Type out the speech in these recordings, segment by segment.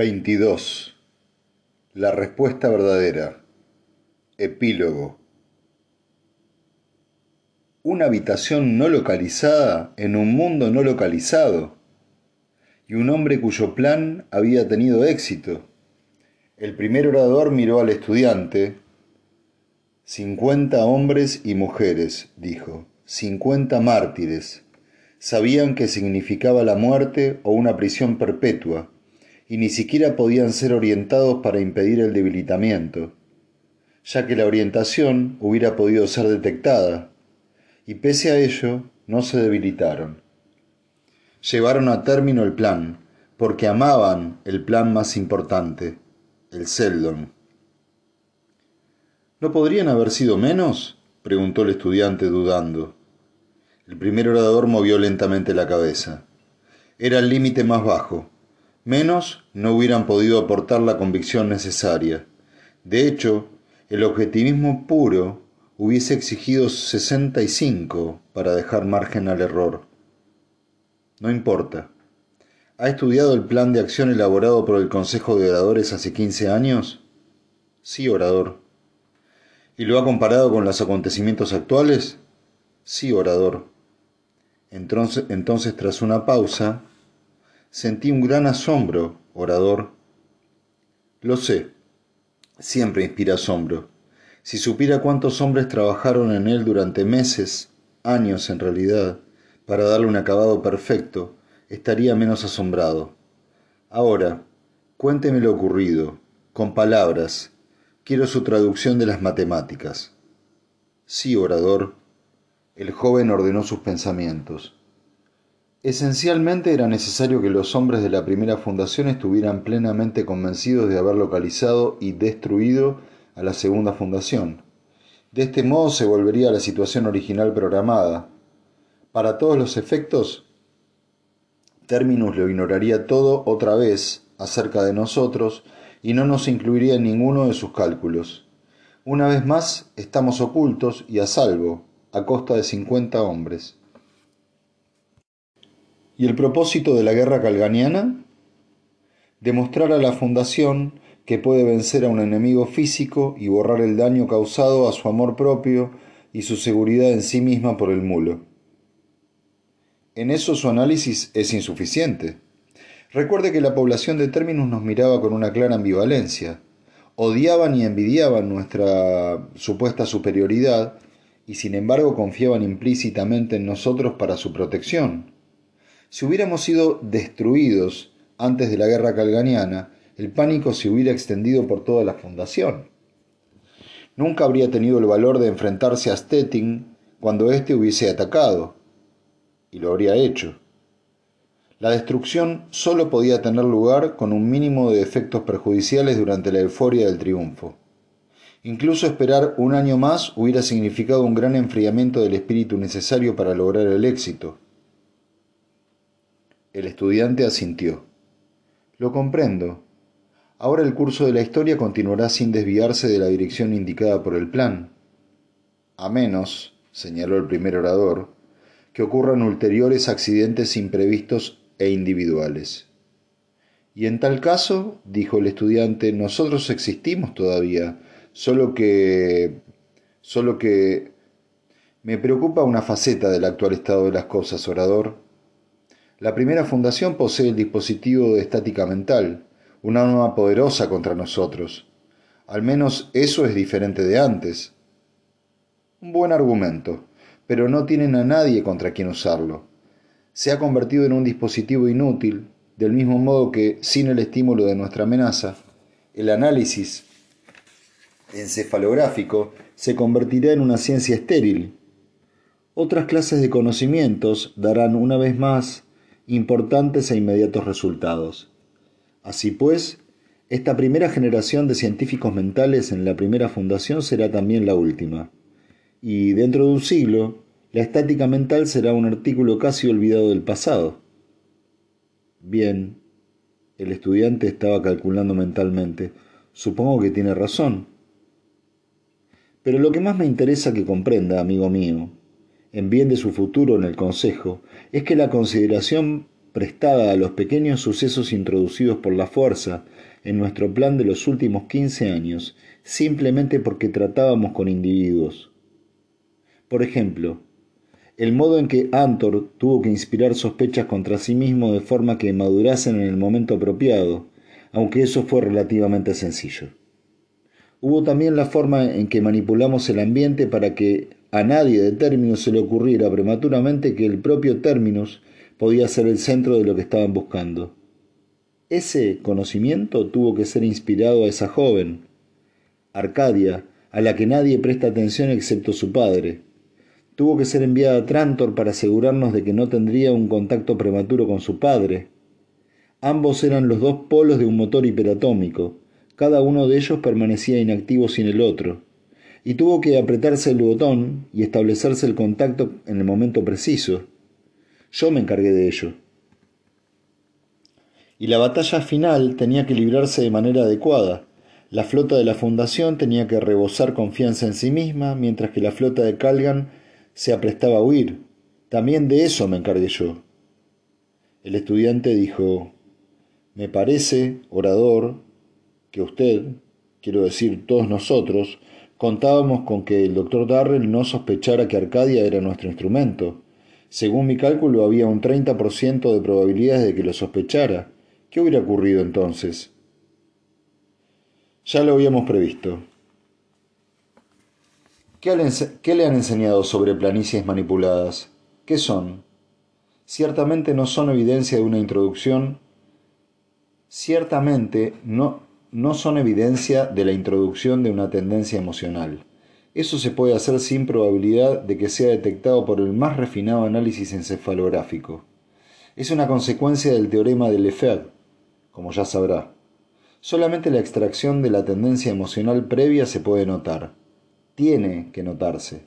22. La respuesta verdadera. Epílogo. Una habitación no localizada en un mundo no localizado. Y un hombre cuyo plan había tenido éxito. El primer orador miró al estudiante. Cincuenta hombres y mujeres, dijo. Cincuenta mártires. Sabían que significaba la muerte o una prisión perpetua y ni siquiera podían ser orientados para impedir el debilitamiento, ya que la orientación hubiera podido ser detectada, y pese a ello no se debilitaron. Llevaron a término el plan, porque amaban el plan más importante, el Seldon. ¿No podrían haber sido menos? preguntó el estudiante dudando. El primer orador movió lentamente la cabeza. Era el límite más bajo, Menos no hubieran podido aportar la convicción necesaria. De hecho, el objetivismo puro hubiese exigido 65 para dejar margen al error. No importa. ¿Ha estudiado el plan de acción elaborado por el Consejo de Oradores hace 15 años? Sí, orador. ¿Y lo ha comparado con los acontecimientos actuales? Sí, orador. Entonces, entonces tras una pausa, Sentí un gran asombro, orador. Lo sé, siempre inspira asombro. Si supiera cuántos hombres trabajaron en él durante meses, años en realidad, para darle un acabado perfecto, estaría menos asombrado. Ahora, cuénteme lo ocurrido, con palabras. Quiero su traducción de las matemáticas. Sí, orador. El joven ordenó sus pensamientos. Esencialmente era necesario que los hombres de la primera fundación estuvieran plenamente convencidos de haber localizado y destruido a la segunda fundación. De este modo se volvería a la situación original programada. Para todos los efectos, Terminus lo ignoraría todo otra vez acerca de nosotros y no nos incluiría en ninguno de sus cálculos. Una vez más, estamos ocultos y a salvo, a costa de cincuenta hombres. ¿Y el propósito de la guerra calganiana? Demostrar a la Fundación que puede vencer a un enemigo físico y borrar el daño causado a su amor propio y su seguridad en sí misma por el mulo. En eso su análisis es insuficiente. Recuerde que la población de Terminus nos miraba con una clara ambivalencia. Odiaban y envidiaban nuestra supuesta superioridad y sin embargo confiaban implícitamente en nosotros para su protección. Si hubiéramos sido destruidos antes de la guerra calganiana, el pánico se hubiera extendido por toda la fundación. Nunca habría tenido el valor de enfrentarse a Stettin cuando éste hubiese atacado, y lo habría hecho. La destrucción solo podía tener lugar con un mínimo de efectos perjudiciales durante la euforia del triunfo. Incluso esperar un año más hubiera significado un gran enfriamiento del espíritu necesario para lograr el éxito. El estudiante asintió. Lo comprendo. Ahora el curso de la historia continuará sin desviarse de la dirección indicada por el plan. A menos, señaló el primer orador, que ocurran ulteriores accidentes imprevistos e individuales. Y en tal caso, dijo el estudiante, nosotros existimos todavía, solo que... solo que... Me preocupa una faceta del actual estado de las cosas, orador. La primera fundación posee el dispositivo de estática mental, una arma poderosa contra nosotros. Al menos eso es diferente de antes. Un buen argumento, pero no tienen a nadie contra quien usarlo. Se ha convertido en un dispositivo inútil, del mismo modo que, sin el estímulo de nuestra amenaza, el análisis encefalográfico se convertirá en una ciencia estéril. Otras clases de conocimientos darán una vez más importantes e inmediatos resultados. Así pues, esta primera generación de científicos mentales en la primera fundación será también la última. Y dentro de un siglo, la estática mental será un artículo casi olvidado del pasado. Bien, el estudiante estaba calculando mentalmente. Supongo que tiene razón. Pero lo que más me interesa que comprenda, amigo mío, en bien de su futuro en el Consejo, es que la consideración prestada a los pequeños sucesos introducidos por la fuerza en nuestro plan de los últimos quince años, simplemente porque tratábamos con individuos. Por ejemplo, el modo en que Antor tuvo que inspirar sospechas contra sí mismo de forma que madurasen en el momento apropiado, aunque eso fue relativamente sencillo. Hubo también la forma en que manipulamos el ambiente para que a nadie de términos se le ocurriera prematuramente que el propio términos podía ser el centro de lo que estaban buscando. Ese conocimiento tuvo que ser inspirado a esa joven, Arcadia, a la que nadie presta atención excepto su padre. Tuvo que ser enviada a Trantor para asegurarnos de que no tendría un contacto prematuro con su padre. Ambos eran los dos polos de un motor hiperatómico. Cada uno de ellos permanecía inactivo sin el otro. Y tuvo que apretarse el botón y establecerse el contacto en el momento preciso. Yo me encargué de ello. Y la batalla final tenía que librarse de manera adecuada. La flota de la Fundación tenía que rebosar confianza en sí misma, mientras que la flota de Calgan se aprestaba a huir. También de eso me encargué yo. El estudiante dijo, me parece, orador, que usted, quiero decir todos nosotros, contábamos con que el doctor Darrell no sospechara que Arcadia era nuestro instrumento. Según mi cálculo había un 30% de probabilidades de que lo sospechara. ¿Qué hubiera ocurrido entonces? Ya lo habíamos previsto. ¿Qué, le han enseñado sobre planicies manipuladas? ¿Qué son? Ciertamente no son evidencia de una introducción, ciertamente no, no son evidencia de la introducción de una tendencia emocional. Eso se puede hacer sin probabilidad de que sea detectado por el más refinado análisis encefalográfico. Es una consecuencia del teorema de Lefebvre, como ya sabrá. Solamente la extracción de la tendencia emocional previa se puede notar tiene que notarse.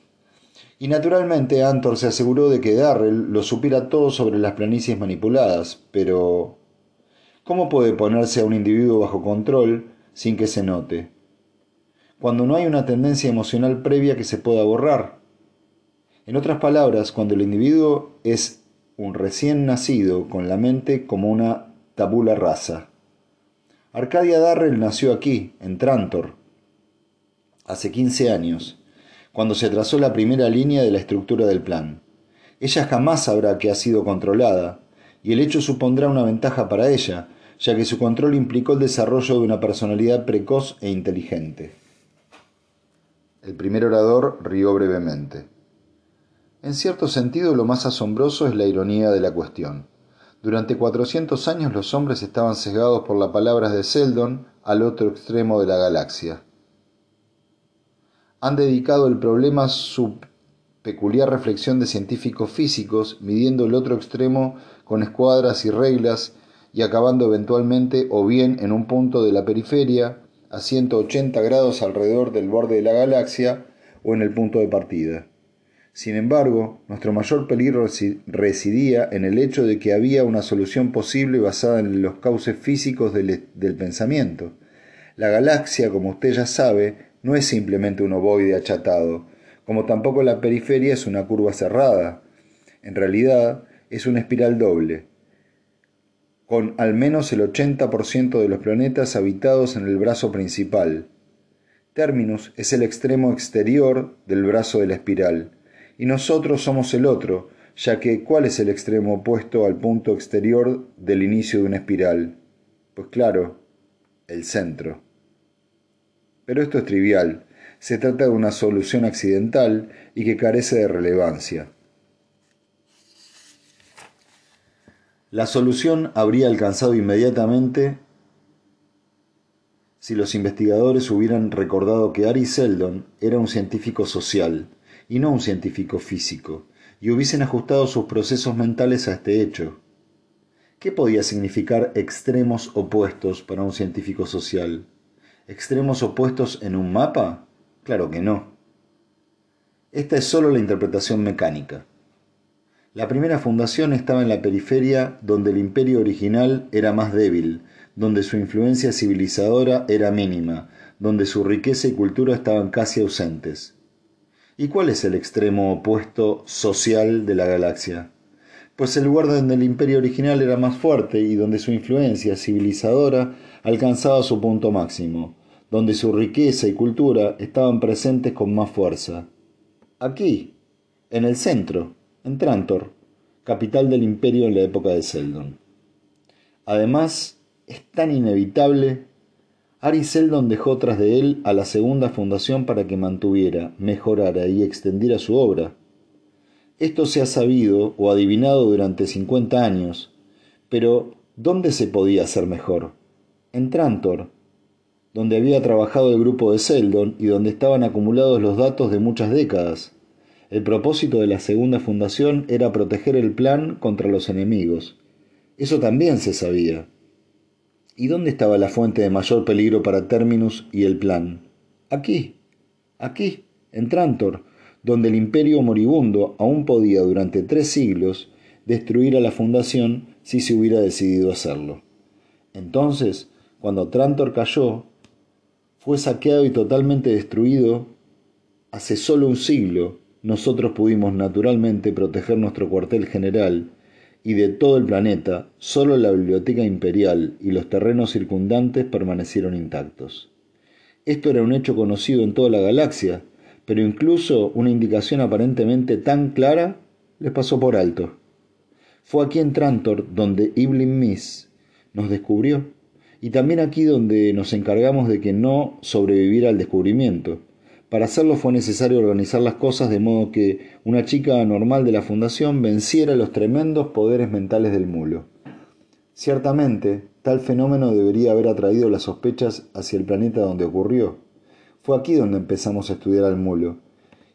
Y naturalmente Antor se aseguró de que Darrell lo supiera todo sobre las planicies manipuladas, pero ¿cómo puede ponerse a un individuo bajo control sin que se note? Cuando no hay una tendencia emocional previa que se pueda borrar. En otras palabras, cuando el individuo es un recién nacido con la mente como una tabula rasa. Arcadia Darrell nació aquí, en Trantor, hace 15 años, cuando se trazó la primera línea de la estructura del plan. Ella jamás sabrá que ha sido controlada, y el hecho supondrá una ventaja para ella, ya que su control implicó el desarrollo de una personalidad precoz e inteligente. El primer orador rió brevemente. En cierto sentido, lo más asombroso es la ironía de la cuestión. Durante 400 años los hombres estaban sesgados por las palabras de Seldon al otro extremo de la galaxia han dedicado el problema su peculiar reflexión de científicos físicos, midiendo el otro extremo con escuadras y reglas y acabando eventualmente o bien en un punto de la periferia, a 180 grados alrededor del borde de la galaxia, o en el punto de partida. Sin embargo, nuestro mayor peligro residía en el hecho de que había una solución posible basada en los cauces físicos del, del pensamiento. La galaxia, como usted ya sabe, no es simplemente un ovoide achatado, como tampoco la periferia es una curva cerrada. En realidad es una espiral doble, con al menos el 80% de los planetas habitados en el brazo principal. Terminus es el extremo exterior del brazo de la espiral, y nosotros somos el otro, ya que ¿cuál es el extremo opuesto al punto exterior del inicio de una espiral? Pues claro, el centro. Pero esto es trivial. Se trata de una solución accidental y que carece de relevancia. La solución habría alcanzado inmediatamente si los investigadores hubieran recordado que Ari Seldon era un científico social y no un científico físico, y hubiesen ajustado sus procesos mentales a este hecho. ¿Qué podía significar extremos opuestos para un científico social? extremos opuestos en un mapa? Claro que no. Esta es solo la interpretación mecánica. La primera fundación estaba en la periferia donde el imperio original era más débil, donde su influencia civilizadora era mínima, donde su riqueza y cultura estaban casi ausentes. ¿Y cuál es el extremo opuesto social de la galaxia? pues el lugar donde el imperio original era más fuerte y donde su influencia civilizadora alcanzaba su punto máximo, donde su riqueza y cultura estaban presentes con más fuerza. Aquí, en el centro, en Trantor, capital del imperio en la época de Seldon. Además, es tan inevitable Ari Seldon dejó tras de él a la segunda fundación para que mantuviera, mejorara y extendiera su obra. Esto se ha sabido o adivinado durante 50 años, pero ¿dónde se podía hacer mejor? En Trantor, donde había trabajado el grupo de Seldon y donde estaban acumulados los datos de muchas décadas. El propósito de la segunda fundación era proteger el plan contra los enemigos. Eso también se sabía. ¿Y dónde estaba la fuente de mayor peligro para Terminus y el plan? Aquí, aquí, en Trantor, donde el imperio moribundo aún podía durante tres siglos destruir a la fundación si se hubiera decidido hacerlo. Entonces, cuando Trantor cayó, fue saqueado y totalmente destruido hace solo un siglo, nosotros pudimos naturalmente proteger nuestro cuartel general y de todo el planeta, solo la biblioteca imperial y los terrenos circundantes permanecieron intactos. Esto era un hecho conocido en toda la galaxia, pero incluso una indicación aparentemente tan clara les pasó por alto. Fue aquí en Trantor donde Iblin Miss nos descubrió, y también aquí donde nos encargamos de que no sobreviviera al descubrimiento, para hacerlo fue necesario organizar las cosas de modo que una chica normal de la fundación venciera los tremendos poderes mentales del mulo. Ciertamente, tal fenómeno debería haber atraído las sospechas hacia el planeta donde ocurrió. Fue aquí donde empezamos a estudiar al mulo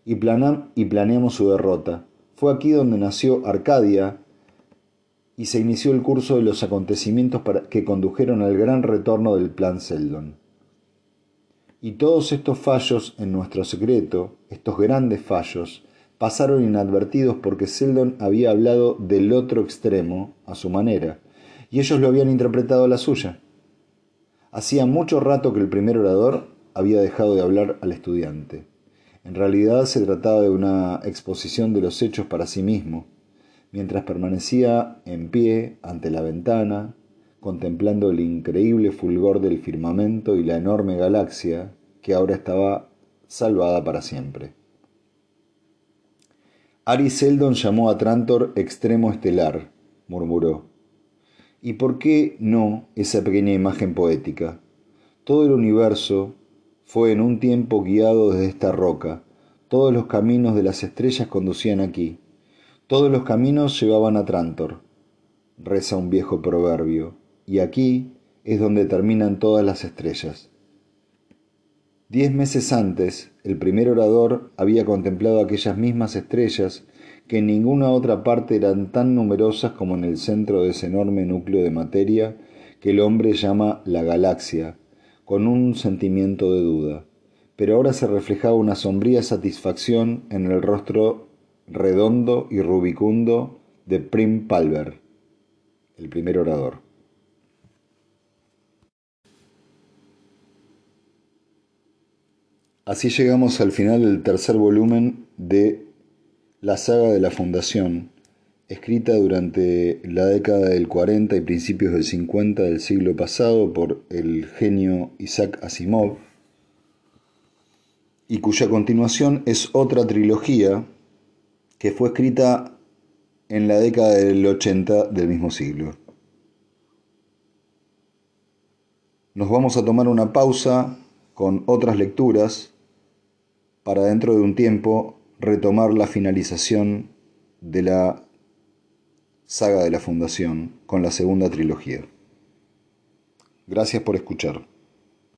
y, planeamos su derrota. Fue aquí donde nació Arcadia y se inició el curso de los acontecimientos que condujeron al gran retorno del plan Seldon. Y todos estos fallos en nuestro secreto, estos grandes fallos, pasaron inadvertidos porque Seldon había hablado del otro extremo a su manera, y ellos lo habían interpretado a la suya. Hacía mucho rato que el primer orador había dejado de hablar al estudiante. En realidad se trataba de una exposición de los hechos para sí mismo, mientras permanecía en pie ante la ventana, contemplando el increíble fulgor del firmamento y la enorme galaxia que ahora estaba salvada para siempre. Ari Seldon llamó a Trantor extremo estelar, murmuró. ¿Y por qué no esa pequeña imagen poética? Todo el universo fue en un tiempo guiado desde esta roca, todos los caminos de las estrellas conducían aquí, todos los caminos llevaban a Trantor, reza un viejo proverbio, y aquí es donde terminan todas las estrellas. Diez meses antes, el primer orador había contemplado aquellas mismas estrellas que en ninguna otra parte eran tan numerosas como en el centro de ese enorme núcleo de materia que el hombre llama la galaxia, con un sentimiento de duda. Pero ahora se reflejaba una sombría satisfacción en el rostro redondo y rubicundo de Prim Palver, el primer orador. Así llegamos al final del tercer volumen de la saga de la Fundación, escrita durante la década del 40 y principios del 50 del siglo pasado por el genio Isaac Asimov, y cuya continuación es otra trilogía que fue escrita en la década del 80 del mismo siglo. Nos vamos a tomar una pausa con otras lecturas para dentro de un tiempo retomar la finalización de la saga de la Fundación con la segunda trilogía. Gracias por escuchar.